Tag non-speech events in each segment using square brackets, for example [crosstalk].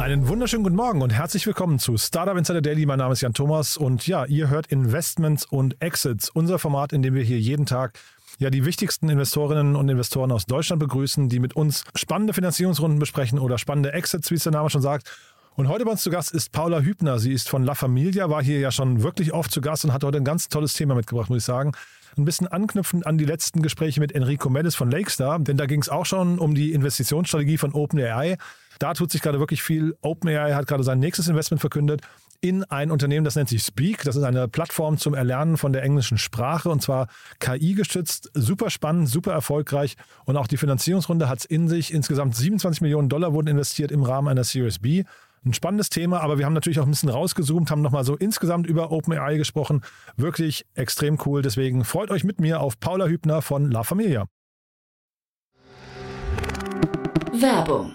Einen wunderschönen guten Morgen und herzlich willkommen zu Startup Insider Daily. Mein Name ist Jan Thomas und ja, ihr hört Investments und Exits, unser Format, in dem wir hier jeden Tag ja die wichtigsten Investorinnen und Investoren aus Deutschland begrüßen, die mit uns spannende Finanzierungsrunden besprechen oder spannende Exits, wie es der Name schon sagt. Und heute bei uns zu Gast ist Paula Hübner. Sie ist von La Familia, war hier ja schon wirklich oft zu Gast und hat heute ein ganz tolles Thema mitgebracht, muss ich sagen. Ein bisschen anknüpfend an die letzten Gespräche mit Enrico Mellis von Lakestar, denn da ging es auch schon um die Investitionsstrategie von OpenAI. Da tut sich gerade wirklich viel. OpenAI hat gerade sein nächstes Investment verkündet in ein Unternehmen, das nennt sich Speak. Das ist eine Plattform zum Erlernen von der englischen Sprache und zwar KI gestützt. Super spannend, super erfolgreich und auch die Finanzierungsrunde hat es in sich. Insgesamt 27 Millionen Dollar wurden investiert im Rahmen einer Series B. Ein spannendes Thema, aber wir haben natürlich auch ein bisschen rausgezoomt, haben nochmal so insgesamt über OpenAI gesprochen. Wirklich extrem cool. Deswegen freut euch mit mir auf Paula Hübner von La Familia. Werbung.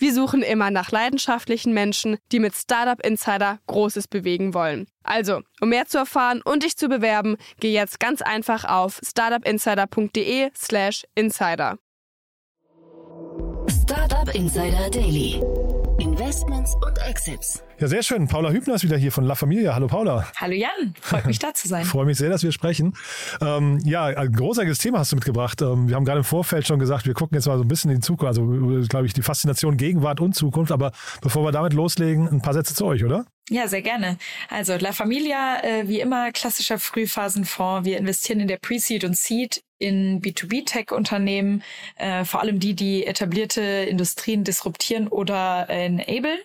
Wir suchen immer nach leidenschaftlichen Menschen, die mit Startup Insider Großes bewegen wollen. Also, um mehr zu erfahren und dich zu bewerben, geh jetzt ganz einfach auf startupinsider.de/slash insider. Startup Insider Daily. Investments und Exits. Ja, sehr schön. Paula Hübner ist wieder hier von La Familia. Hallo Paula. Hallo Jan, freut mich da zu sein. [laughs] Freue mich sehr, dass wir sprechen. Ähm, ja, ein großartiges Thema hast du mitgebracht. Ähm, wir haben gerade im Vorfeld schon gesagt, wir gucken jetzt mal so ein bisschen in die Zukunft, also glaube ich, die Faszination Gegenwart und Zukunft. Aber bevor wir damit loslegen, ein paar Sätze zu euch, oder? Ja, sehr gerne. Also La Familia, äh, wie immer, klassischer Frühphasenfonds. Wir investieren in der Pre-Seed und Seed in B2B-Tech-Unternehmen, äh, vor allem die, die etablierte Industrien disruptieren oder äh, enablen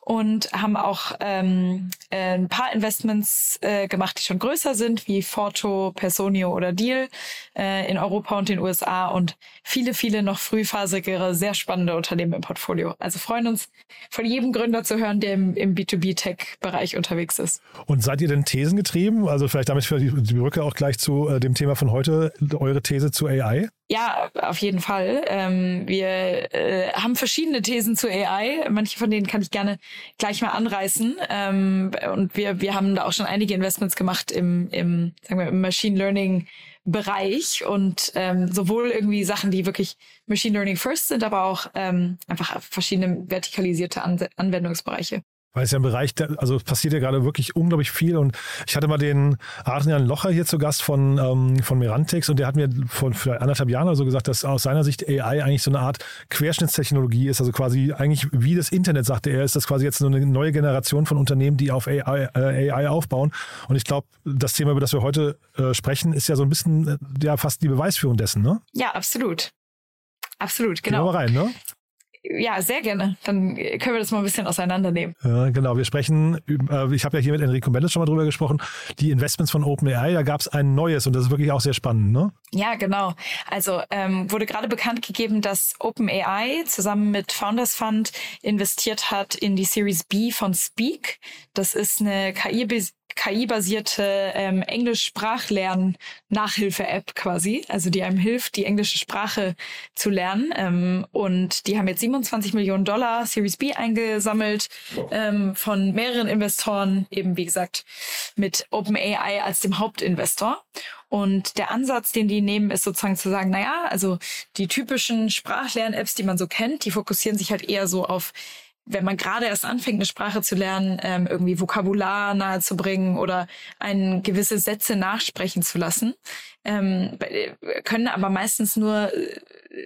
und haben auch ähm, äh, ein paar Investments äh, gemacht, die schon größer sind, wie Forto, Personio oder Deal äh, in Europa und den USA und viele, viele noch frühphasigere, sehr spannende Unternehmen im Portfolio. Also freuen uns von jedem Gründer zu hören, der im, im B2B-Tech-Bereich unterwegs ist. Und seid ihr denn Thesen getrieben? Also vielleicht damit für die, Brücke auch gleich zu äh, dem Thema von heute, eure These zu AI? Ja, auf jeden Fall. Ähm, wir äh, haben verschiedene Thesen zu AI. Manche von denen kann ich gerne gleich mal anreißen. Ähm, und wir, wir haben da auch schon einige Investments gemacht im, im, sagen wir, im Machine Learning Bereich und ähm, sowohl irgendwie Sachen, die wirklich Machine Learning First sind, aber auch ähm, einfach verschiedene vertikalisierte An Anwendungsbereiche weil es ja im Bereich, der, also es passiert ja gerade wirklich unglaublich viel und ich hatte mal den Adrian Locher hier zu Gast von, ähm, von Merantix und der hat mir vor vielleicht anderthalb Jahren oder so gesagt, dass aus seiner Sicht AI eigentlich so eine Art Querschnittstechnologie ist, also quasi eigentlich wie das Internet, sagte er, ist das quasi jetzt so eine neue Generation von Unternehmen, die auf AI, äh, AI aufbauen und ich glaube, das Thema, über das wir heute äh, sprechen, ist ja so ein bisschen äh, ja fast die Beweisführung dessen, ne? Ja, absolut. Absolut, genau. Gehen wir rein, ne? Ja, sehr gerne. Dann können wir das mal ein bisschen auseinandernehmen. Ja, genau. Wir sprechen, äh, ich habe ja hier mit Enrico Mendes schon mal drüber gesprochen, die Investments von OpenAI, da gab es ein neues und das ist wirklich auch sehr spannend, ne? Ja, genau. Also ähm, wurde gerade bekannt gegeben, dass OpenAI zusammen mit Founders Fund investiert hat in die Series B von Speak. Das ist eine KI KI-basierte ähm, Englisch-Sprachlern-Nachhilfe-App quasi, also die einem hilft, die englische Sprache zu lernen. Ähm, und die haben jetzt 27 Millionen Dollar Series B eingesammelt ähm, von mehreren Investoren, eben wie gesagt mit OpenAI als dem Hauptinvestor. Und der Ansatz, den die nehmen, ist sozusagen zu sagen, naja, also die typischen Sprachlern-Apps, die man so kennt, die fokussieren sich halt eher so auf wenn man gerade erst anfängt, eine Sprache zu lernen, ähm, irgendwie Vokabular nahezubringen oder ein gewisse Sätze nachsprechen zu lassen, ähm, können aber meistens nur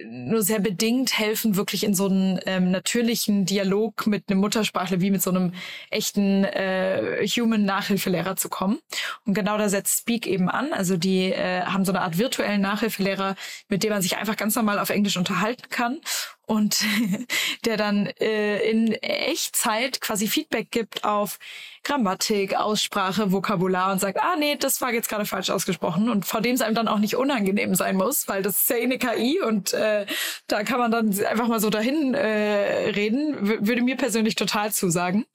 nur sehr bedingt helfen, wirklich in so einen ähm, natürlichen Dialog mit einem Muttersprachler wie mit so einem echten äh, Human-Nachhilfelehrer zu kommen. Und genau da setzt Speak eben an. Also die äh, haben so eine Art virtuellen Nachhilfelehrer, mit dem man sich einfach ganz normal auf Englisch unterhalten kann und [laughs] der dann äh, in Echtzeit quasi Feedback gibt auf Grammatik, Aussprache, Vokabular und sagt, ah nee, das war jetzt gerade falsch ausgesprochen und vor dem es einem dann auch nicht unangenehm sein muss, weil das ist ja eh eine KI und äh, da kann man dann einfach mal so dahin äh, reden, w würde mir persönlich total zusagen.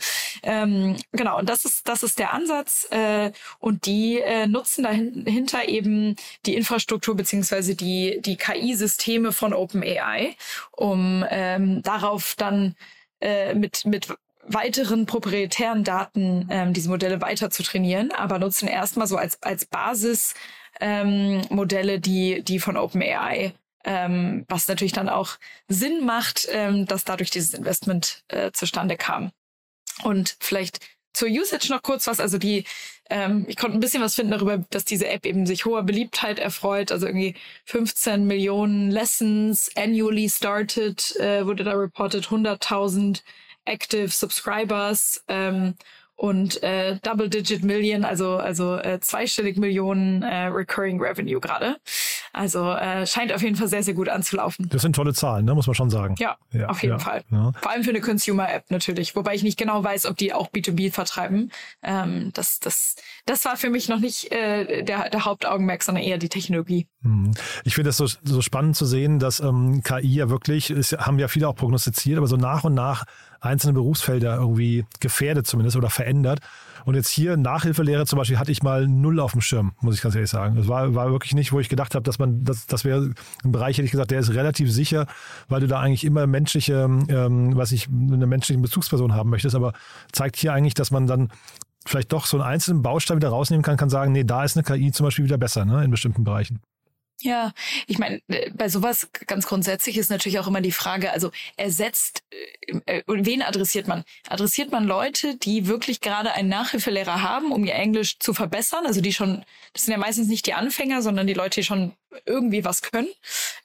Ähm, genau, und das ist, das ist der Ansatz äh, und die äh, nutzen dahinter eben die Infrastruktur beziehungsweise die, die KI-Systeme von OpenAI, um ähm, darauf dann äh, mit, mit weiteren proprietären Daten ähm, diese Modelle weiter zu trainieren, aber nutzen erstmal so als, als Basis ähm, Modelle, die, die von OpenAI, ähm, was natürlich dann auch Sinn macht, ähm, dass dadurch dieses Investment äh, zustande kam. Und vielleicht zur Usage noch kurz was. Also die, ähm, ich konnte ein bisschen was finden darüber, dass diese App eben sich hoher Beliebtheit erfreut. Also irgendwie 15 Millionen Lessons annually started, äh, wurde da reported, 100.000 Active Subscribers ähm, und äh, Double-Digit Million, also also äh, zweistellig Millionen äh, Recurring Revenue gerade. Also äh, scheint auf jeden Fall sehr, sehr gut anzulaufen. Das sind tolle Zahlen, ne? muss man schon sagen. Ja, ja auf jeden ja, Fall. Ja. Vor allem für eine Consumer-App natürlich, wobei ich nicht genau weiß, ob die auch B2B vertreiben. Ähm, das, das, das war für mich noch nicht äh, der, der Hauptaugenmerk, sondern eher die Technologie. Mhm. Ich finde es so, so spannend zu sehen, dass ähm, KI ja wirklich, ist, haben ja viele auch prognostiziert, aber so nach und nach einzelne Berufsfelder irgendwie gefährdet zumindest oder verändert. Und jetzt hier Nachhilfelehre zum Beispiel hatte ich mal null auf dem Schirm, muss ich ganz ehrlich sagen. Das war, war wirklich nicht, wo ich gedacht habe, dass man, das, das wäre ein Bereich, hätte ich gesagt, der ist relativ sicher, weil du da eigentlich immer menschliche, ähm, was ich, eine menschliche Bezugsperson haben möchtest. Aber zeigt hier eigentlich, dass man dann vielleicht doch so einen einzelnen Baustein wieder rausnehmen kann, kann sagen, nee, da ist eine KI zum Beispiel wieder besser, ne, in bestimmten Bereichen. Ja, ich meine, äh, bei sowas ganz grundsätzlich ist natürlich auch immer die Frage, also ersetzt, äh, äh, wen adressiert man? Adressiert man Leute, die wirklich gerade einen Nachhilfelehrer haben, um ihr Englisch zu verbessern? Also die schon, das sind ja meistens nicht die Anfänger, sondern die Leute, die schon irgendwie was können.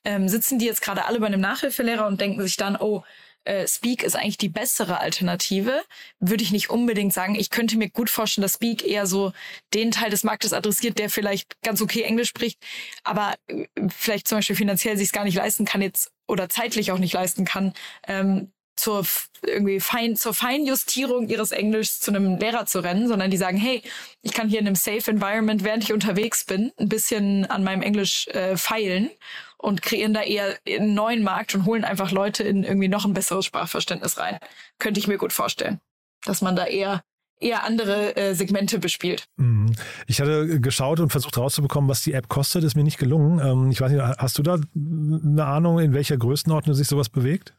Ähm, sitzen die jetzt gerade alle bei einem Nachhilfelehrer und denken sich dann, oh, äh, Speak ist eigentlich die bessere Alternative, würde ich nicht unbedingt sagen. Ich könnte mir gut vorstellen, dass Speak eher so den Teil des Marktes adressiert, der vielleicht ganz okay Englisch spricht, aber äh, vielleicht zum Beispiel finanziell sich es gar nicht leisten kann jetzt oder zeitlich auch nicht leisten kann, ähm, zur irgendwie fein, zur Feinjustierung ihres Englischs zu einem Lehrer zu rennen, sondern die sagen, hey, ich kann hier in einem safe Environment, während ich unterwegs bin, ein bisschen an meinem Englisch äh, feilen und kreieren da eher einen neuen Markt und holen einfach Leute in irgendwie noch ein besseres Sprachverständnis rein. Könnte ich mir gut vorstellen, dass man da eher eher andere äh, Segmente bespielt. Mhm. Ich hatte geschaut und versucht rauszubekommen, was die App kostet, ist mir nicht gelungen. Ähm, ich weiß nicht, hast du da eine Ahnung, in welcher Größenordnung sich sowas bewegt?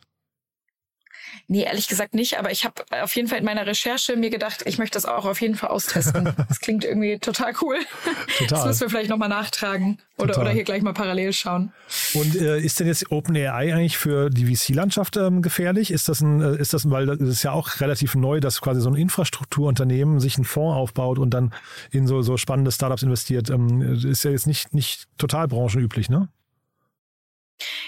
Nee, ehrlich gesagt nicht, aber ich habe auf jeden Fall in meiner Recherche mir gedacht, ich möchte das auch auf jeden Fall austesten. [laughs] Das klingt irgendwie total cool. Total. Das müssen wir vielleicht nochmal nachtragen oder, oder hier gleich mal parallel schauen. Und äh, ist denn jetzt OpenAI eigentlich für die VC-Landschaft ähm, gefährlich? Ist das ein, äh, ist das, weil das ist ja auch relativ neu, dass quasi so ein Infrastrukturunternehmen sich einen Fonds aufbaut und dann in so, so spannende Startups investiert. Ähm, ist ja jetzt nicht, nicht total branchenüblich, ne?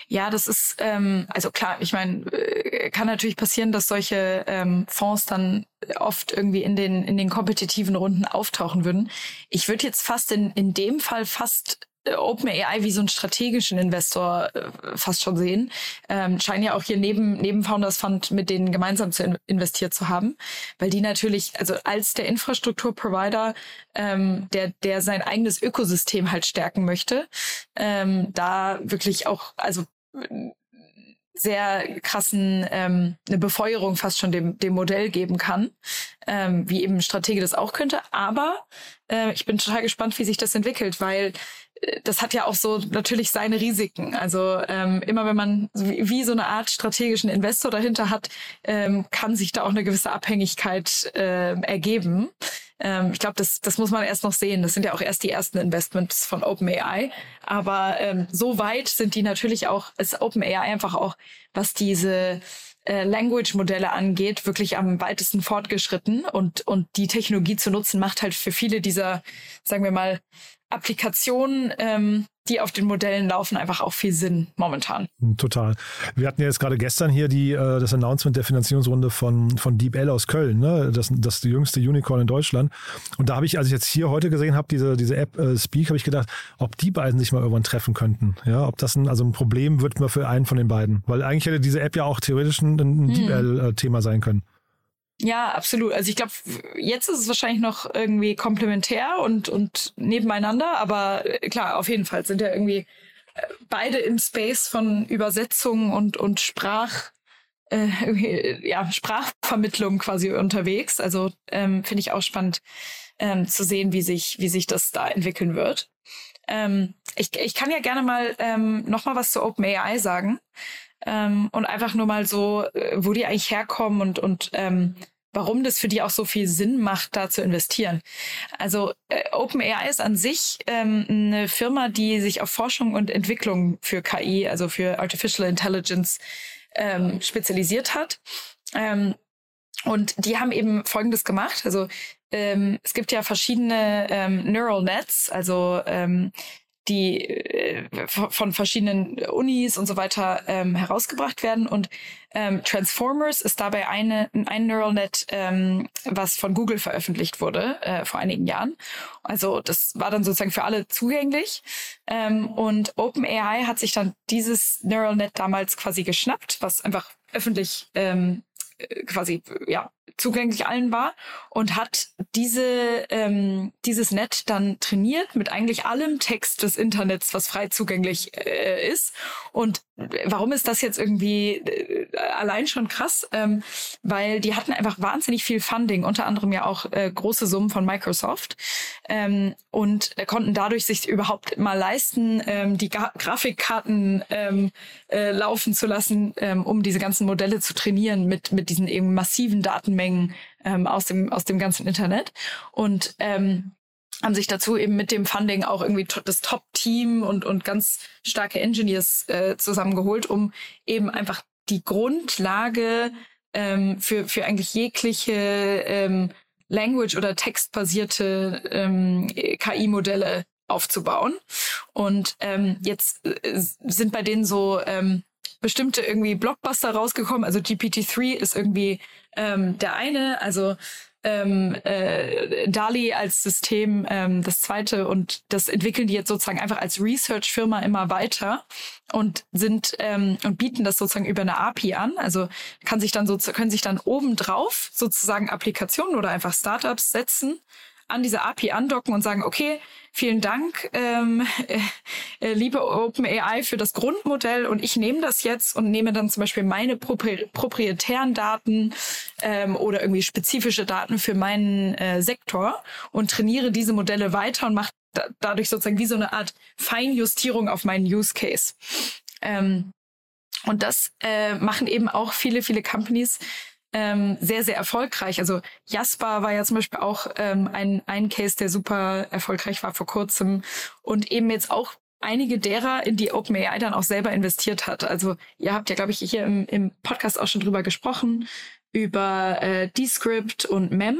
Ja, das ist, ähm, also klar, ich meine, äh, kann natürlich passieren, dass solche ähm, Fonds dann oft irgendwie in den, in den kompetitiven Runden auftauchen würden. Ich würde jetzt fast in, in dem Fall fast OpenAI wie so einen strategischen Investor äh, fast schon sehen. Ähm, scheinen ja auch hier neben, neben Founders Fund mit denen gemeinsam zu in investiert zu haben, weil die natürlich, also als der Infrastrukturprovider, ähm, der, der sein eigenes Ökosystem halt stärken möchte, ähm, da wirklich auch, also sehr krassen ähm, eine Befeuerung fast schon dem, dem Modell geben kann, ähm, wie eben Stratege das auch könnte. Aber äh, ich bin total gespannt, wie sich das entwickelt, weil das hat ja auch so natürlich seine Risiken. Also ähm, immer wenn man wie, wie so eine Art strategischen Investor dahinter hat, ähm, kann sich da auch eine gewisse Abhängigkeit äh, ergeben. Ähm, ich glaube, das, das muss man erst noch sehen. Das sind ja auch erst die ersten Investments von OpenAI. Aber ähm, so weit sind die natürlich auch, ist OpenAI einfach auch, was diese äh, Language-Modelle angeht, wirklich am weitesten fortgeschritten und, und die Technologie zu nutzen, macht halt für viele dieser, sagen wir mal, Applikationen, ähm, die auf den Modellen laufen, einfach auch viel Sinn momentan. Total. Wir hatten ja jetzt gerade gestern hier die, äh, das Announcement der Finanzierungsrunde von, von DeepL aus Köln, ne? das, das jüngste Unicorn in Deutschland. Und da habe ich, als ich jetzt hier heute gesehen habe, diese, diese App äh, Speak, habe ich gedacht, ob die beiden sich mal irgendwann treffen könnten. Ja, ob das ein, also ein Problem wird mal für einen von den beiden. Weil eigentlich hätte diese App ja auch theoretisch ein, ein hm. DeepL-Thema sein können. Ja, absolut. Also ich glaube, jetzt ist es wahrscheinlich noch irgendwie komplementär und, und nebeneinander, aber äh, klar, auf jeden Fall sind ja irgendwie äh, beide im Space von Übersetzung und, und Sprach, äh, ja, Sprachvermittlung quasi unterwegs. Also ähm, finde ich auch spannend ähm, zu sehen, wie sich, wie sich das da entwickeln wird. Ähm, ich, ich kann ja gerne mal ähm, noch mal was zu OpenAI sagen ähm, und einfach nur mal so, äh, wo die eigentlich herkommen und, und ähm, warum das für die auch so viel Sinn macht, da zu investieren. Also äh, OpenAI ist an sich ähm, eine Firma, die sich auf Forschung und Entwicklung für KI, also für Artificial Intelligence, ähm, spezialisiert hat. Ähm, und die haben eben Folgendes gemacht. Also ähm, es gibt ja verschiedene ähm, Neural Nets, also ähm, die äh, von verschiedenen Unis und so weiter ähm, herausgebracht werden. Und ähm, Transformers ist dabei eine, ein Neural Net, ähm, was von Google veröffentlicht wurde äh, vor einigen Jahren. Also das war dann sozusagen für alle zugänglich. Ähm, und OpenAI hat sich dann dieses Neural Net damals quasi geschnappt, was einfach öffentlich ähm, äh, quasi ja zugänglich allen war und hat diese ähm, dieses Net dann trainiert mit eigentlich allem Text des Internets, was frei zugänglich äh, ist. Und warum ist das jetzt irgendwie äh, allein schon krass? Ähm, weil die hatten einfach wahnsinnig viel Funding, unter anderem ja auch äh, große Summen von Microsoft ähm, und konnten dadurch sich überhaupt mal leisten, ähm, die Gra Grafikkarten ähm, äh, laufen zu lassen, ähm, um diese ganzen Modelle zu trainieren mit mit diesen eben massiven Datenmengen ähm, aus dem aus dem ganzen Internet und haben sich dazu eben mit dem Funding auch irgendwie das Top-Team und und ganz starke Engineers äh, zusammengeholt, um eben einfach die Grundlage ähm, für für eigentlich jegliche ähm, Language- oder textbasierte ähm, KI-Modelle aufzubauen. Und ähm, jetzt äh, sind bei denen so ähm, bestimmte irgendwie Blockbuster rausgekommen. Also GPT-3 ist irgendwie ähm, der eine, also ähm, äh, DALI als System ähm, das zweite und das entwickeln die jetzt sozusagen einfach als Research-Firma immer weiter und sind ähm, und bieten das sozusagen über eine API an. Also kann sich dann so können sich dann obendrauf sozusagen Applikationen oder einfach Startups setzen an diese API andocken und sagen, okay, vielen Dank, ähm, [laughs] äh, liebe OpenAI, für das Grundmodell und ich nehme das jetzt und nehme dann zum Beispiel meine propri proprietären Daten ähm, oder irgendwie spezifische Daten für meinen äh, Sektor und trainiere diese Modelle weiter und mache da dadurch sozusagen wie so eine Art Feinjustierung auf meinen Use Case. Ähm, und das äh, machen eben auch viele, viele Companies, ähm, sehr, sehr erfolgreich. Also Jasper war ja zum Beispiel auch ähm, ein, ein Case, der super erfolgreich war vor kurzem und eben jetzt auch einige derer, in die OpenAI dann auch selber investiert hat. Also ihr habt ja, glaube ich, hier im, im Podcast auch schon drüber gesprochen, über äh, Descript und Mem.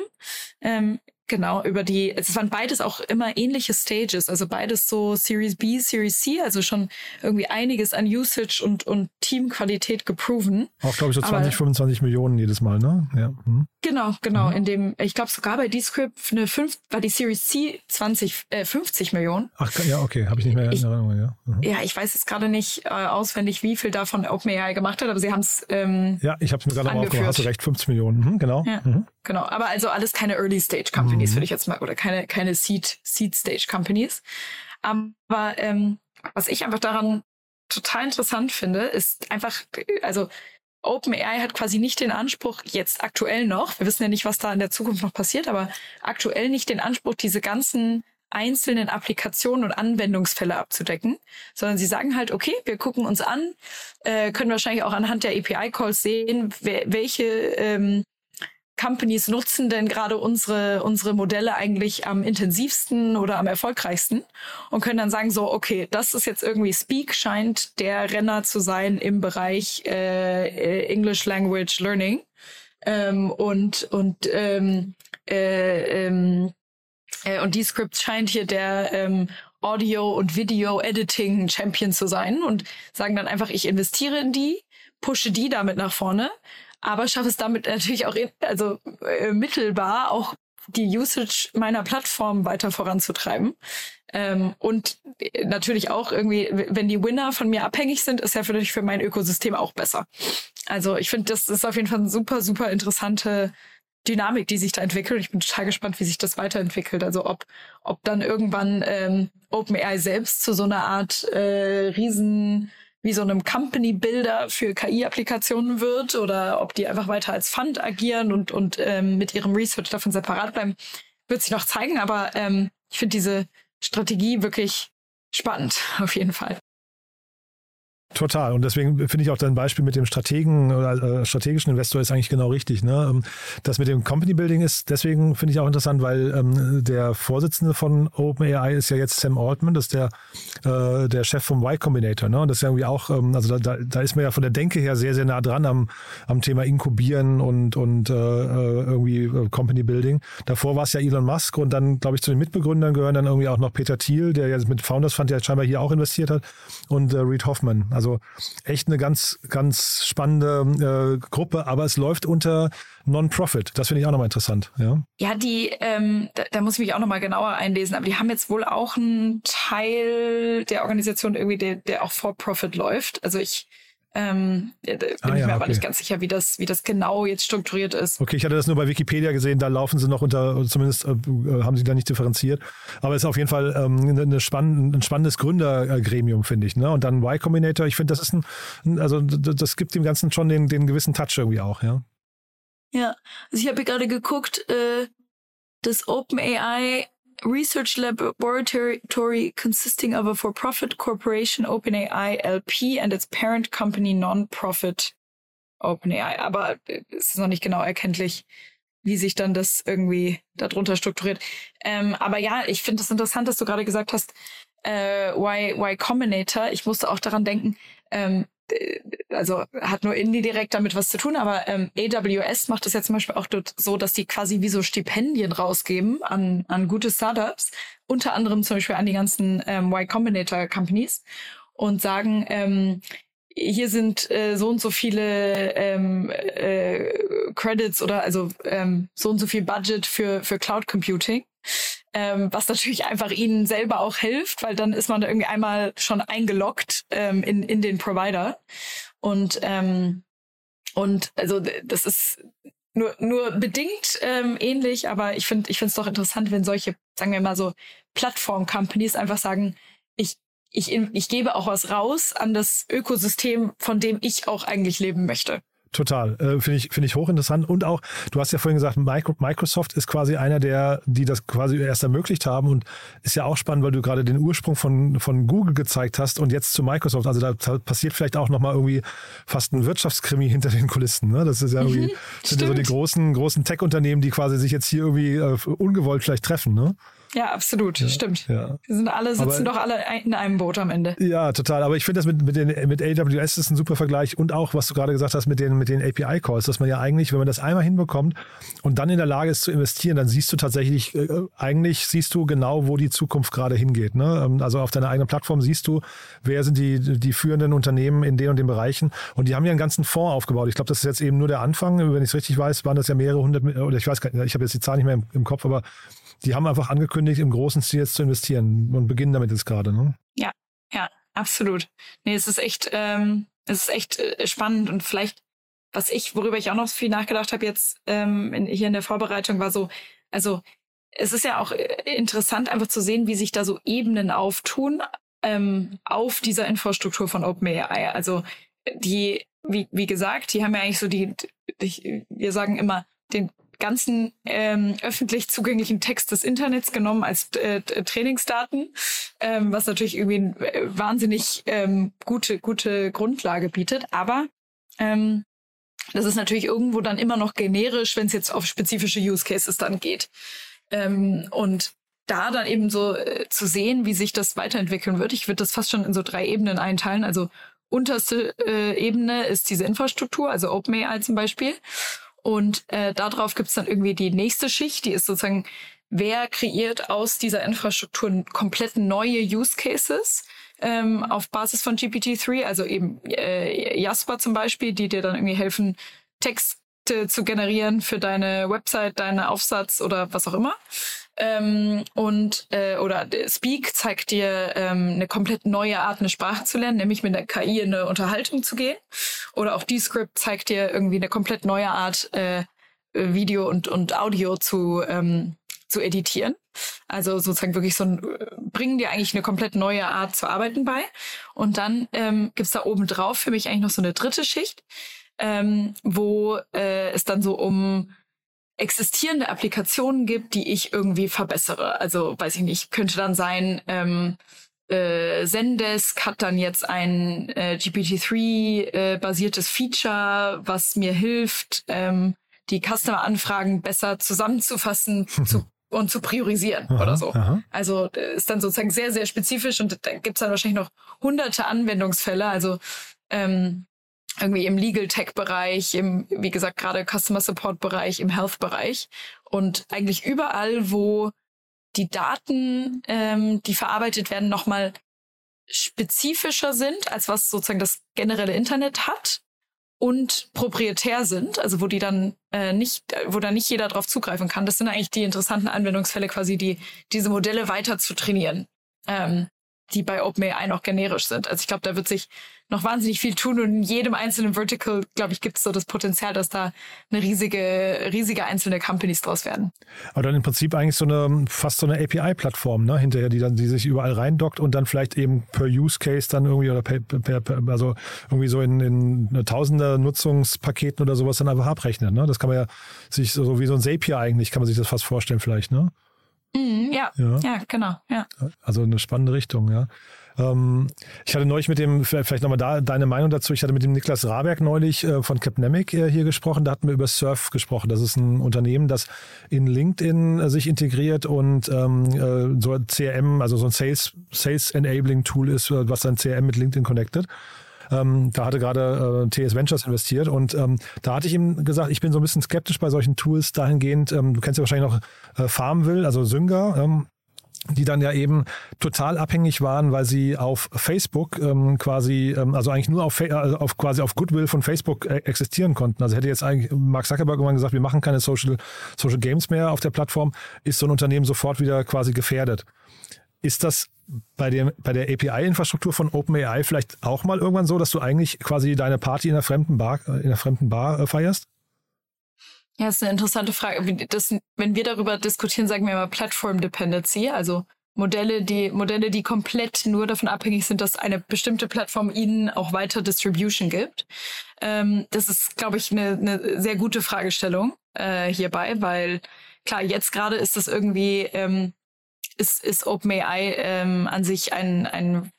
Ähm, Genau, über die, es waren beides auch immer ähnliche Stages, also beides so Series B, Series C, also schon irgendwie einiges an Usage und, und Teamqualität geproven. Auch, glaube ich, so 20, Aber, 25 Millionen jedes Mal, ne? Ja. Hm. Genau, genau. Mhm. In dem, ich glaube sogar bei Descript eine 5, war die Series C 20, äh, 50 Millionen. Ach ja, okay, habe ich nicht mehr in Erinnerung, ja. Mhm. Ja, ich weiß jetzt gerade nicht äh, auswendig, wie viel davon OpenAI gemacht hat, aber sie haben es. Ähm, ja, ich habe es mir gerade mal aufgehört, hast du recht, 50 Millionen, mhm, genau. Ja, mhm. Genau, aber also alles keine Early Stage Companies, mhm. würde ich jetzt mal, oder keine, keine Seed, Seed Stage Companies. Aber ähm, was ich einfach daran total interessant finde, ist einfach, also OpenAI hat quasi nicht den Anspruch, jetzt aktuell noch, wir wissen ja nicht, was da in der Zukunft noch passiert, aber aktuell nicht den Anspruch, diese ganzen einzelnen Applikationen und Anwendungsfälle abzudecken, sondern sie sagen halt, okay, wir gucken uns an, äh, können wahrscheinlich auch anhand der API-Calls sehen, welche ähm, Companies nutzen denn gerade unsere, unsere Modelle eigentlich am intensivsten oder am erfolgreichsten und können dann sagen, so, okay, das ist jetzt irgendwie Speak, scheint der Renner zu sein im Bereich äh, English Language Learning. Ähm, und und ähm, äh, ähm, äh, und die Script scheint hier der ähm, Audio- und Video-Editing-Champion zu sein und sagen dann einfach, ich investiere in die, pushe die damit nach vorne, aber schaffe es damit natürlich auch, in, also äh, mittelbar auch die Usage meiner Plattform weiter voranzutreiben. Ähm, und natürlich auch irgendwie, wenn die Winner von mir abhängig sind, ist ja natürlich für mein Ökosystem auch besser. Also ich finde, das ist auf jeden Fall eine super, super interessante Dynamik, die sich da entwickelt. Ich bin total gespannt, wie sich das weiterentwickelt. Also ob, ob dann irgendwann ähm, OpenAI selbst zu so einer Art äh, riesen wie so einem Company-Builder für KI-Applikationen wird oder ob die einfach weiter als Fund agieren und, und ähm, mit ihrem Research davon separat bleiben, wird sich noch zeigen. Aber ähm, ich finde diese Strategie wirklich spannend, auf jeden Fall. Total. Und deswegen finde ich auch dein Beispiel mit dem Strategen oder äh, strategischen Investor ist eigentlich genau richtig. Ne? Ähm, das mit dem Company Building ist deswegen finde ich auch interessant, weil ähm, der Vorsitzende von OpenAI ist ja jetzt Sam Altman, das ist der, äh, der Chef vom Y Combinator. Ne? Und das ist ja irgendwie auch, ähm, also da, da ist man ja von der Denke her sehr, sehr nah dran am, am Thema Inkubieren und, und äh, äh irgendwie äh, Company Building. Davor war es ja Elon Musk und dann, glaube ich, zu den Mitbegründern gehören dann irgendwie auch noch Peter Thiel, der ja mit Founders Fund ja scheinbar hier auch investiert hat und äh, Reed Hoffman. Also also echt eine ganz, ganz spannende äh, Gruppe, aber es läuft unter Non-Profit. Das finde ich auch nochmal interessant. Ja, ja die, ähm, da, da muss ich mich auch nochmal genauer einlesen, aber die haben jetzt wohl auch einen Teil der Organisation irgendwie, der, der auch For-Profit läuft. Also ich ähm, bin ah, ich ja, mir aber nicht ganz sicher, wie das, wie das genau jetzt strukturiert ist. Okay, ich hatte das nur bei Wikipedia gesehen, da laufen sie noch unter, zumindest äh, haben sie da nicht differenziert. Aber es ist auf jeden Fall ähm, eine spann ein spannendes Gründergremium, finde ich. Ne? Und dann Y Combinator, ich finde, das ist ein, also das gibt dem Ganzen schon den, den gewissen Touch irgendwie auch, ja. Ja, also ich habe gerade geguckt, äh, das OpenAI research laboratory consisting of a for-profit corporation, OpenAI LP, and its parent company, non-profit OpenAI. Aber es ist noch nicht genau erkenntlich, wie sich dann das irgendwie darunter strukturiert. Ähm, aber ja, ich finde es das interessant, dass du gerade gesagt hast, äh, Y, y Combinator. Ich musste auch daran denken, ähm, äh, also hat nur Indie direkt damit was zu tun, aber ähm, AWS macht es ja zum Beispiel auch dort so, dass die quasi wie so Stipendien rausgeben an, an gute Startups, unter anderem zum Beispiel an die ganzen ähm, Y Combinator Companies und sagen, ähm, hier sind äh, so und so viele ähm, äh, Credits oder also ähm, so und so viel Budget für, für Cloud Computing ähm, was natürlich einfach ihnen selber auch hilft, weil dann ist man da irgendwie einmal schon eingeloggt ähm, in, in den Provider. Und, ähm, und also das ist nur, nur bedingt ähm, ähnlich, aber ich finde ich finde es doch interessant, wenn solche, sagen wir mal so, Plattform-Companies einfach sagen, ich, ich, ich gebe auch was raus an das Ökosystem, von dem ich auch eigentlich leben möchte. Total. Äh, Finde ich, finde ich hochinteressant. Und auch, du hast ja vorhin gesagt, Microsoft ist quasi einer der, die das quasi erst ermöglicht haben. Und ist ja auch spannend, weil du gerade den Ursprung von, von Google gezeigt hast und jetzt zu Microsoft. Also da passiert vielleicht auch nochmal irgendwie fast ein Wirtschaftskrimi hinter den Kulissen. Ne? Das ist ja irgendwie, mhm, sind ja so die großen, großen Tech-Unternehmen, die quasi sich jetzt hier irgendwie äh, ungewollt vielleicht treffen. Ne? Ja, absolut, ja, stimmt. Ja. Wir sind alle, sitzen aber, doch alle in einem Boot am Ende. Ja, total. Aber ich finde das mit, mit, den, mit AWS ist ein super Vergleich und auch, was du gerade gesagt hast, mit den, mit den API-Calls, dass man ja eigentlich, wenn man das einmal hinbekommt und dann in der Lage ist zu investieren, dann siehst du tatsächlich, äh, eigentlich siehst du genau, wo die Zukunft gerade hingeht. Ne? Ähm, also auf deiner eigenen Plattform siehst du, wer sind die, die führenden Unternehmen in den und den Bereichen. Und die haben ja einen ganzen Fonds aufgebaut. Ich glaube, das ist jetzt eben nur der Anfang. Wenn ich es richtig weiß, waren das ja mehrere hundert, oder ich weiß gar nicht, ich habe jetzt die Zahl nicht mehr im, im Kopf, aber die haben einfach angekündigt, im großen Stil jetzt zu investieren und beginnen damit jetzt gerade. Ne? Ja, ja, absolut. Nee, es ist echt, ähm, es ist echt äh, spannend und vielleicht, was ich, worüber ich auch noch viel nachgedacht habe jetzt ähm, in, hier in der Vorbereitung, war so, also es ist ja auch äh, interessant, einfach zu sehen, wie sich da so Ebenen auftun ähm, auf dieser Infrastruktur von OpenAI. Also die, wie, wie gesagt, die haben ja eigentlich so die, die wir sagen immer, den ganzen ähm, öffentlich zugänglichen Text des Internets genommen als äh, Trainingsdaten, ähm, was natürlich irgendwie eine äh, wahnsinnig ähm, gute, gute Grundlage bietet. Aber ähm, Das ist natürlich irgendwo dann immer noch generisch, wenn es jetzt auf spezifische Use Cases dann geht. Ähm, und da dann eben so äh, zu sehen, wie sich das weiterentwickeln wird. Ich würde das fast schon in so drei Ebenen einteilen. Also unterste äh, Ebene ist diese Infrastruktur, also OpenAI zum Beispiel. Und äh, darauf gibt es dann irgendwie die nächste Schicht, die ist sozusagen, wer kreiert aus dieser Infrastruktur komplett neue Use Cases ähm, auf Basis von GPT-3, also eben äh, Jasper zum Beispiel, die dir dann irgendwie helfen, Texte zu generieren für deine Website, deinen Aufsatz oder was auch immer. Ähm, und äh, oder Speak zeigt dir ähm, eine komplett neue Art, eine Sprache zu lernen, nämlich mit der KI in eine Unterhaltung zu gehen. Oder auch Descript zeigt dir irgendwie eine komplett neue Art, äh, Video und, und Audio zu, ähm, zu editieren. Also sozusagen wirklich so ein, bringen dir eigentlich eine komplett neue Art zu arbeiten bei. Und dann ähm, gibt da oben drauf für mich eigentlich noch so eine dritte Schicht, ähm, wo äh, es dann so um existierende Applikationen gibt, die ich irgendwie verbessere. Also weiß ich nicht, könnte dann sein, ähm, äh, Zendesk hat dann jetzt ein äh, GPT-3-basiertes äh, Feature, was mir hilft, ähm, die Customer-Anfragen besser zusammenzufassen [laughs] zu, und zu priorisieren aha, oder so. Aha. Also ist dann sozusagen sehr, sehr spezifisch und da gibt's dann wahrscheinlich noch hunderte Anwendungsfälle. Also ähm, irgendwie im Legal Tech Bereich, im, wie gesagt, gerade Customer Support Bereich, im Health Bereich und eigentlich überall, wo die Daten, ähm, die verarbeitet werden, nochmal spezifischer sind, als was sozusagen das generelle Internet hat und proprietär sind, also wo die dann äh, nicht, wo dann nicht jeder drauf zugreifen kann. Das sind eigentlich die interessanten Anwendungsfälle, quasi die diese Modelle weiter zu trainieren. Ähm, die bei OpenAI noch generisch sind. Also ich glaube, da wird sich noch wahnsinnig viel tun und in jedem einzelnen Vertical, glaube ich, gibt es so das Potenzial, dass da eine riesige, riesige einzelne Companies draus werden. Aber dann im Prinzip eigentlich so eine, fast so eine API-Plattform, ne, hinterher, die dann, die sich überall reindockt und dann vielleicht eben per Use Case dann irgendwie oder per, per, per also irgendwie so in, in tausender Nutzungspaketen oder sowas dann einfach abrechnen, ne? Das kann man ja sich so wie so ein Zapier eigentlich, kann man sich das fast vorstellen vielleicht, ne? Mhm, ja. ja, ja, genau. Ja. Also eine spannende Richtung, ja. Ähm, ich hatte neulich mit dem, vielleicht nochmal da deine Meinung dazu, ich hatte mit dem Niklas Raberg neulich äh, von Capnemic äh, hier gesprochen, da hatten wir über Surf gesprochen. Das ist ein Unternehmen, das in LinkedIn äh, sich integriert und ähm, äh, so ein CRM, also so ein Sales, Sales Enabling Tool ist, äh, was dann CRM mit LinkedIn connected. Ähm, da hatte gerade äh, TS Ventures investiert und ähm, da hatte ich ihm gesagt, ich bin so ein bisschen skeptisch bei solchen Tools dahingehend. Ähm, du kennst ja wahrscheinlich noch äh, Farmville, also Synga. Ähm, die dann ja eben total abhängig waren, weil sie auf Facebook ähm, quasi, ähm, also eigentlich nur auf, also auf quasi auf Goodwill von Facebook äh, existieren konnten. Also hätte jetzt eigentlich Mark Zuckerberg irgendwann gesagt, wir machen keine Social, Social Games mehr auf der Plattform, ist so ein Unternehmen sofort wieder quasi gefährdet. Ist das bei, dem, bei der API-Infrastruktur von OpenAI vielleicht auch mal irgendwann so, dass du eigentlich quasi deine Party in einer fremden Bar, in einer fremden Bar äh, feierst? Ja, das ist eine interessante Frage. Das, wenn wir darüber diskutieren, sagen wir immer Platform Dependency, also Modelle, die Modelle, die komplett nur davon abhängig sind, dass eine bestimmte Plattform ihnen auch weiter Distribution gibt. Ähm, das ist, glaube ich, eine, eine sehr gute Fragestellung äh, hierbei, weil klar, jetzt gerade ist das irgendwie ähm, ist, ist OpenAI ähm, an sich ein, ein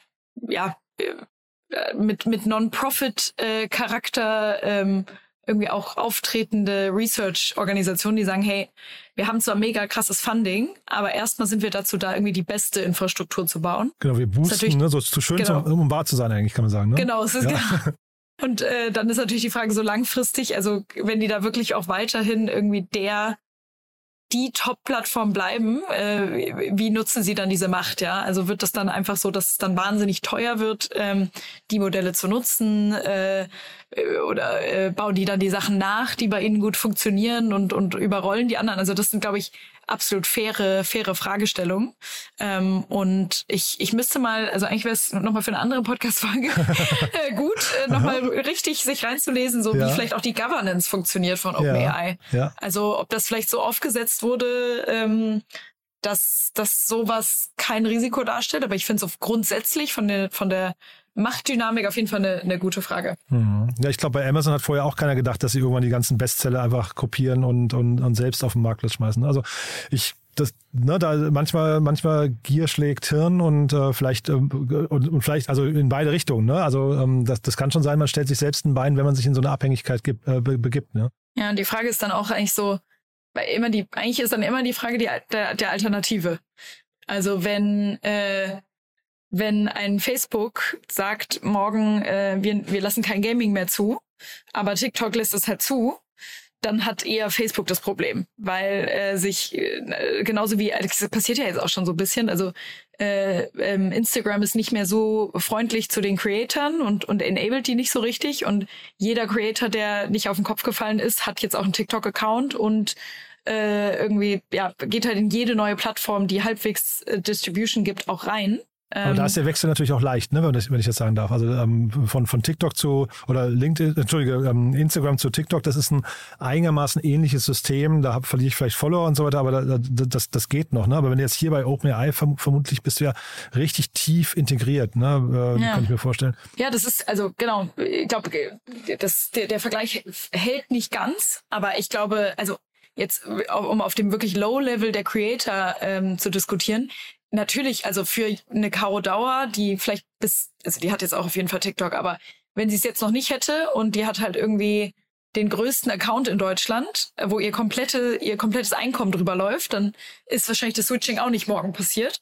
ja, äh, mit, mit Non-Profit-Charakter äh, ähm, irgendwie auch auftretende Research-Organisationen, die sagen, hey, wir haben zwar mega krasses Funding, aber erstmal sind wir dazu da, irgendwie die beste Infrastruktur zu bauen. Genau, wir boosten, ne, so zu schön, genau. zum, um wahr zu sein eigentlich, kann man sagen. Ne? Genau, es ist ja. genau. [laughs] Und äh, dann ist natürlich die Frage so langfristig, also wenn die da wirklich auch weiterhin irgendwie der die Top-Plattform bleiben, äh, wie nutzen sie dann diese Macht? Ja, also wird das dann einfach so, dass es dann wahnsinnig teuer wird, ähm, die Modelle zu nutzen, äh, oder äh, bauen die dann die Sachen nach, die bei ihnen gut funktionieren und und überrollen die anderen? Also das sind, glaube ich, absolut faire, faire Fragestellung. Ähm, und ich, ich müsste mal, also eigentlich wäre es nochmal für eine andere Podcast-Folge [laughs] äh, gut, äh, nochmal richtig sich reinzulesen, so ja. wie vielleicht auch die Governance funktioniert von OpenAI. Ja. ja. Also ob das vielleicht so aufgesetzt wurde, ähm, dass, dass sowas kein Risiko darstellt. Aber ich finde es grundsätzlich von der, von der Machtdynamik auf jeden Fall eine, eine gute Frage. Mhm. Ja, ich glaube, bei Amazon hat vorher auch keiner gedacht, dass sie irgendwann die ganzen Bestseller einfach kopieren und, und, und selbst auf den Marktplatz schmeißen. Also ich das, ne, da manchmal, manchmal Gier schlägt Hirn und äh, vielleicht ähm, und, und vielleicht, also in beide Richtungen, ne? Also ähm, das, das kann schon sein, man stellt sich selbst ein Bein, wenn man sich in so eine Abhängigkeit gibt, äh, begibt, ne? Ja, und die Frage ist dann auch eigentlich so, weil immer die, eigentlich ist dann immer die Frage die, der, der Alternative. Also wenn äh, wenn ein Facebook sagt, morgen äh, wir, wir lassen kein Gaming mehr zu, aber TikTok lässt es halt zu, dann hat eher Facebook das Problem, weil äh, sich äh, genauso wie das passiert ja jetzt auch schon so ein bisschen, also äh, ähm, Instagram ist nicht mehr so freundlich zu den Creatoren und und enabled die nicht so richtig und jeder Creator, der nicht auf den Kopf gefallen ist, hat jetzt auch einen TikTok Account und äh, irgendwie ja geht halt in jede neue Plattform, die halbwegs äh, Distribution gibt, auch rein. Aber da ist der Wechsel natürlich auch leicht, ne, wenn, das, wenn ich das sagen darf. Also ähm, von, von TikTok zu oder LinkedIn, Entschuldige, ähm, Instagram zu TikTok, das ist ein einigermaßen ähnliches System. Da hab, verliere ich vielleicht Follower und so weiter, aber da, da, das, das geht noch. Ne? Aber wenn du jetzt hier bei OpenAI verm vermutlich bist du ja richtig tief integriert, ne? Äh, ja. kann ich mir vorstellen. Ja, das ist also genau. Ich glaube, der, der Vergleich hält nicht ganz, aber ich glaube, also jetzt um auf dem wirklich Low Level der Creator ähm, zu diskutieren, natürlich, also für eine Caro Dauer, die vielleicht bis, also die hat jetzt auch auf jeden Fall TikTok, aber wenn sie es jetzt noch nicht hätte und die hat halt irgendwie den größten Account in Deutschland, wo ihr komplette, ihr komplettes Einkommen drüber läuft, dann ist wahrscheinlich das Switching auch nicht morgen passiert.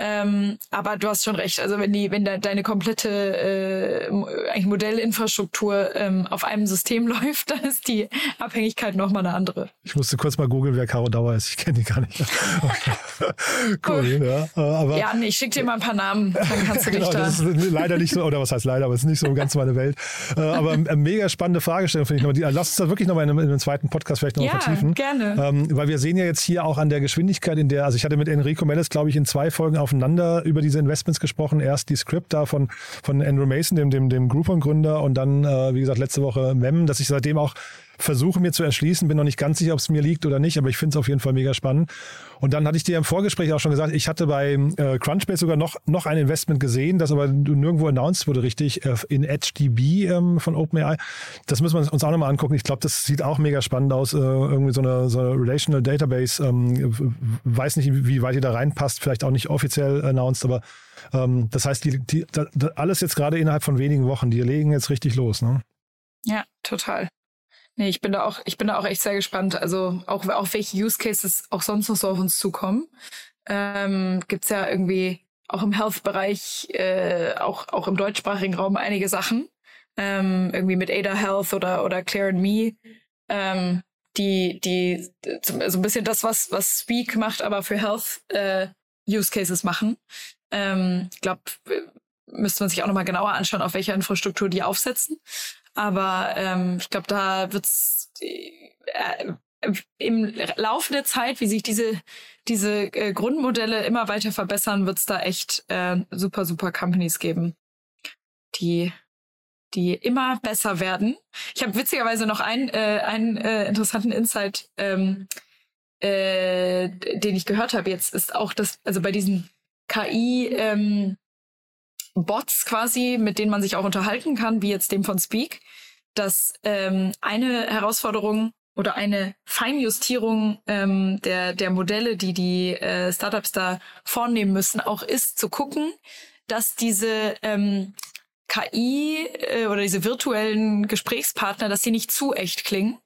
Ähm, aber du hast schon recht. Also wenn die, wenn de, deine komplette äh, eigentlich Modellinfrastruktur ähm, auf einem System [laughs] läuft, dann ist die Abhängigkeit nochmal eine andere. Ich musste kurz mal googeln, wer Caro Dauer ist. Ich kenne die gar nicht. [laughs] cool, ja. Äh, aber, ja, nee, ich schicke dir mal ein paar Namen, dann kannst du [laughs] dich genau, da. Das ist leider nicht so, oder was heißt leider, aber es ist nicht so ganz meine Welt. Äh, aber mega spannende Fragestellung finde ich nochmal. Die, lass uns da wirklich nochmal in, in einem zweiten Podcast vielleicht nochmal ja, vertiefen. gerne. Ähm, weil wir sehen ja jetzt hier auch an der Geschwindigkeit, in der, also ich hatte mit Enrico Mendes, glaube ich, in zwei Folgen auf aufeinander über diese Investments gesprochen. Erst die Script da von, von Andrew Mason, dem, dem, dem Groupon-Gründer und dann, äh, wie gesagt, letzte Woche Mem, dass ich seitdem auch versuche mir zu erschließen. Bin noch nicht ganz sicher, ob es mir liegt oder nicht, aber ich finde es auf jeden Fall mega spannend. Und dann hatte ich dir im Vorgespräch auch schon gesagt, ich hatte bei äh, Crunchbase sogar noch, noch ein Investment gesehen, das aber nirgendwo announced wurde, richtig, äh, in EdgeDB ähm, von OpenAI. Das müssen wir uns auch nochmal angucken. Ich glaube, das sieht auch mega spannend aus. Äh, irgendwie so eine, so eine Relational Database. Ähm, weiß nicht, wie weit ihr da reinpasst, vielleicht auch nicht offiziell announced, aber ähm, das heißt, die, die, da, alles jetzt gerade innerhalb von wenigen Wochen, die legen jetzt richtig los, ne? Ja, total. Nee, ich bin da auch, ich bin da auch echt sehr gespannt. Also auch, auch welche Use Cases auch sonst noch so auf uns zukommen. Ähm, gibt's ja irgendwie auch im Health-Bereich, äh, auch, auch im deutschsprachigen Raum einige Sachen. Ähm, irgendwie mit Ada Health oder, oder Clear and Me. Ähm, die, die so ein bisschen das, was, was Speak macht, aber für Health äh, Use Cases machen. Ähm, ich glaube, müsste man sich auch nochmal genauer anschauen, auf welcher Infrastruktur die aufsetzen. Aber ähm, ich glaube, da wird's äh, im Laufe der Zeit, wie sich diese diese äh, Grundmodelle immer weiter verbessern, wird's da echt äh, super super Companies geben, die die immer besser werden. Ich habe witzigerweise noch einen äh, einen äh, interessanten Insight, ähm, äh, den ich gehört habe. Jetzt ist auch das, also bei diesen KI ähm, Bots quasi, mit denen man sich auch unterhalten kann, wie jetzt dem von Speak, dass ähm, eine Herausforderung oder eine Feinjustierung ähm, der, der Modelle, die die äh, Startups da vornehmen müssen, auch ist zu gucken, dass diese ähm, KI äh, oder diese virtuellen Gesprächspartner, dass sie nicht zu echt klingen,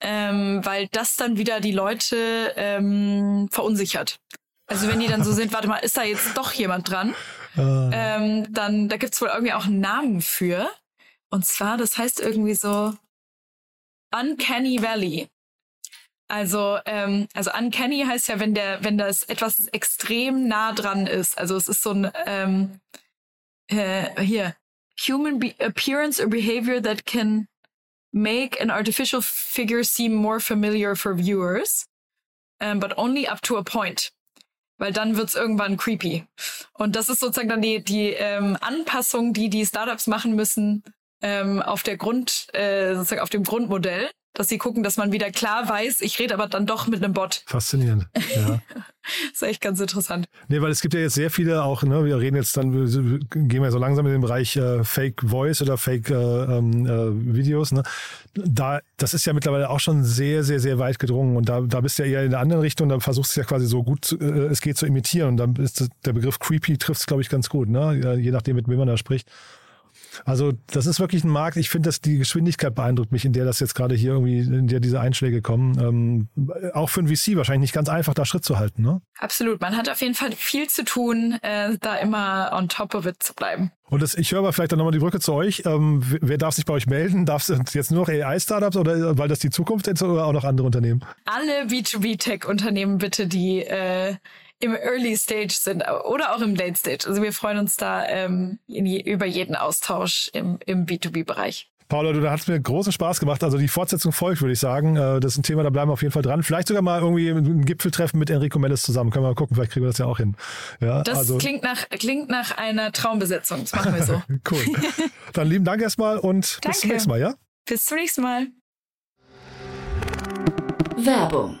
ähm, weil das dann wieder die Leute ähm, verunsichert. Also wenn die dann so [laughs] sind, warte mal, ist da jetzt doch jemand dran? Uh. Ähm, dann, da gibt's wohl irgendwie auch einen Namen für. Und zwar, das heißt irgendwie so Uncanny Valley. Also, ähm, also Uncanny heißt ja, wenn der, wenn das etwas extrem nah dran ist. Also es ist so ein ähm, äh, hier Human be appearance or behavior that can make an artificial figure seem more familiar for viewers, um, but only up to a point weil dann wird's irgendwann creepy. Und das ist sozusagen dann die, die ähm, Anpassung, die die Startups machen müssen ähm, auf der Grund, äh, sozusagen auf dem Grundmodell. Dass sie gucken, dass man wieder klar weiß, ich rede aber dann doch mit einem Bot. Faszinierend. Ja. das [laughs] ist echt ganz interessant. Nee, weil es gibt ja jetzt sehr viele auch, ne, wir reden jetzt dann, wir gehen wir so langsam in den Bereich äh, Fake Voice oder Fake äh, ähm, äh, Videos. Ne? Da, das ist ja mittlerweile auch schon sehr, sehr, sehr weit gedrungen. Und da, da bist du ja eher in der anderen Richtung, da versuchst du ja quasi so gut zu, äh, es geht zu imitieren. Und dann ist der Begriff creepy trifft es, glaube ich, ganz gut, ne? Je nachdem, mit wem man da spricht. Also das ist wirklich ein Markt. Ich finde, dass die Geschwindigkeit beeindruckt mich, in der das jetzt gerade hier irgendwie, in der diese Einschläge kommen. Ähm, auch für ein VC wahrscheinlich nicht ganz einfach, da Schritt zu halten. Ne? Absolut. Man hat auf jeden Fall viel zu tun, äh, da immer on top of it zu bleiben. Und das, ich höre aber vielleicht dann nochmal die Brücke zu euch. Ähm, wer darf sich bei euch melden? Darf es jetzt nur noch AI-Startups oder weil das die Zukunft ist oder auch noch andere Unternehmen? Alle B2B-Tech-Unternehmen bitte, die äh, im Early Stage sind oder auch im Late Stage. Also wir freuen uns da ähm, je, über jeden Austausch im, im B2B-Bereich. Paula, du, da hat es mir großen Spaß gemacht. Also die Fortsetzung folgt, würde ich sagen. Äh, das ist ein Thema, da bleiben wir auf jeden Fall dran. Vielleicht sogar mal irgendwie ein Gipfeltreffen mit Enrico Mellis zusammen. Können wir mal gucken, vielleicht kriegen wir das ja auch hin. Ja, das also. klingt, nach, klingt nach einer Traumbesetzung. Das machen wir so. [laughs] cool. Dann lieben Dank erstmal und Danke. bis zum nächsten Mal, ja? Bis zum nächsten Mal. Werbung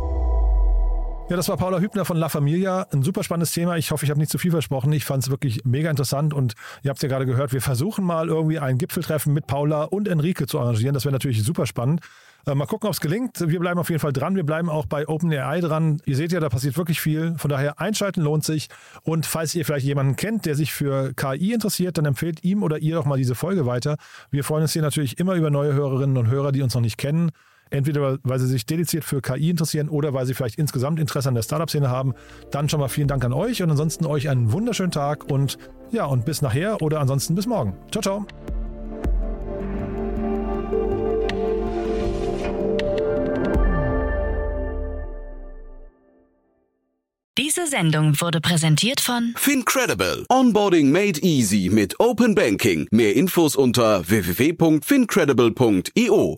Ja, das war Paula Hübner von La Familia. Ein super spannendes Thema. Ich hoffe, ich habe nicht zu viel versprochen. Ich fand es wirklich mega interessant und ihr habt ja gerade gehört, wir versuchen mal irgendwie ein Gipfeltreffen mit Paula und Enrique zu arrangieren. Das wäre natürlich super spannend. Äh, mal gucken, ob es gelingt. Wir bleiben auf jeden Fall dran. Wir bleiben auch bei OpenAI dran. Ihr seht ja, da passiert wirklich viel. Von daher einschalten lohnt sich. Und falls ihr vielleicht jemanden kennt, der sich für KI interessiert, dann empfehlt ihm oder ihr doch mal diese Folge weiter. Wir freuen uns hier natürlich immer über neue Hörerinnen und Hörer, die uns noch nicht kennen. Entweder weil sie sich dediziert für KI interessieren oder weil sie vielleicht insgesamt Interesse an der Startup-Szene haben. Dann schon mal vielen Dank an euch und ansonsten euch einen wunderschönen Tag und ja, und bis nachher oder ansonsten bis morgen. Ciao, ciao. Diese Sendung wurde präsentiert von Fincredible. Onboarding made easy mit Open Banking. Mehr Infos unter www.fincredible.io.